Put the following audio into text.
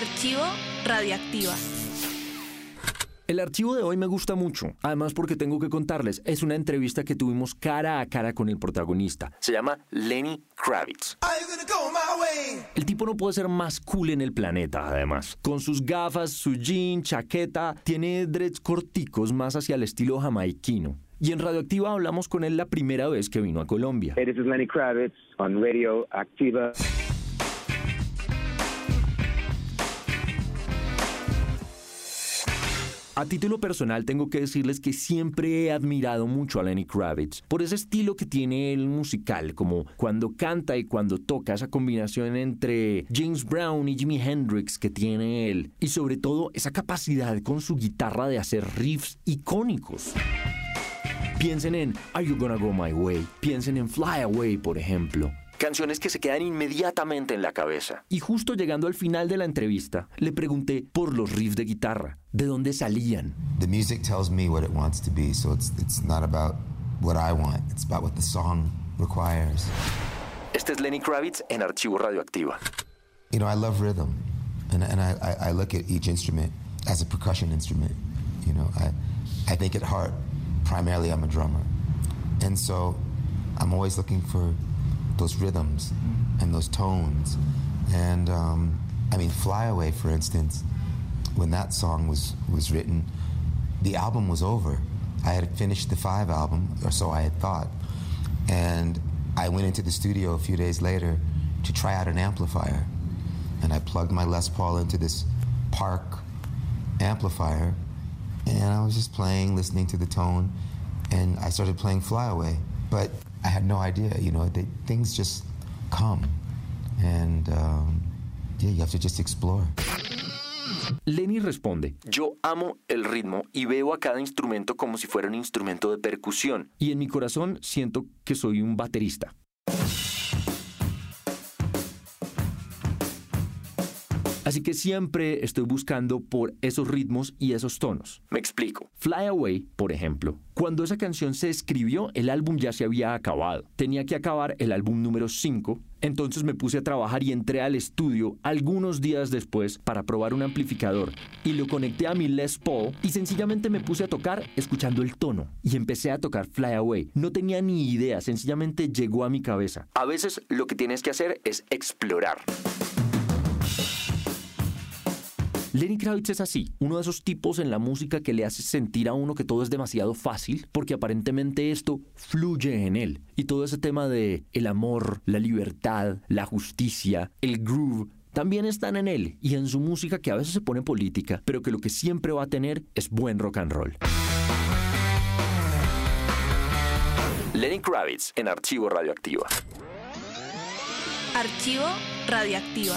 Archivo Radioactiva. El archivo de hoy me gusta mucho, además porque tengo que contarles, es una entrevista que tuvimos cara a cara con el protagonista. Se llama Lenny Kravitz. El tipo no puede ser más cool en el planeta, además. Con sus gafas, su jean, chaqueta, tiene dreads corticos más hacia el estilo jamaiquino. Y en Radioactiva hablamos con él la primera vez que vino a Colombia. Hey, this is Lenny Kravitz on Radio Activa. A título personal tengo que decirles que siempre he admirado mucho a Lenny Kravitz por ese estilo que tiene el musical, como cuando canta y cuando toca, esa combinación entre James Brown y Jimi Hendrix que tiene él, y sobre todo esa capacidad con su guitarra de hacer riffs icónicos. Piensen en Are You Gonna Go My Way, piensen en Fly Away, por ejemplo. Canciones que se quedan inmediatamente en la cabeza. Y justo llegando al final de la entrevista, le pregunté por los riffs de guitarra, de dónde salían. The music tells me what it wants to be, so it's, it's not about what I want, it's about what the song requires. Este es Lenny Kravitz en Archivo Radioactiva. You know, I love rhythm, and, and I, I, I look at each instrument as a percussion instrument. You know, I, I think at heart, primarily I'm a drummer. And so I'm always looking for those rhythms and those tones. And um, I mean, Fly Away, for instance, when that song was, was written, the album was over. I had finished the five album, or so I had thought. And I went into the studio a few days later to try out an amplifier. And I plugged my Les Paul into this Park amplifier. And I was just playing, listening to the tone. And I started playing Fly Away. But I had no idea, you know, they, things just come. And um, yeah, you have to just explore. Lenny responde, yo amo el ritmo y veo a cada instrumento como si fuera un instrumento de percusión. Y en mi corazón siento que soy un baterista. Así que siempre estoy buscando por esos ritmos y esos tonos. Me explico. Fly Away, por ejemplo. Cuando esa canción se escribió, el álbum ya se había acabado. Tenía que acabar el álbum número 5. Entonces me puse a trabajar y entré al estudio algunos días después para probar un amplificador y lo conecté a mi Les Paul y sencillamente me puse a tocar escuchando el tono y empecé a tocar Fly Away. No tenía ni idea, sencillamente llegó a mi cabeza. A veces lo que tienes que hacer es explorar. Lenny Kravitz es así, uno de esos tipos en la música que le hace sentir a uno que todo es demasiado fácil, porque aparentemente esto fluye en él. Y todo ese tema de el amor, la libertad, la justicia, el groove, también están en él y en su música que a veces se pone política, pero que lo que siempre va a tener es buen rock and roll. Lenny Kravitz en Archivo Radioactiva. Archivo Radioactiva.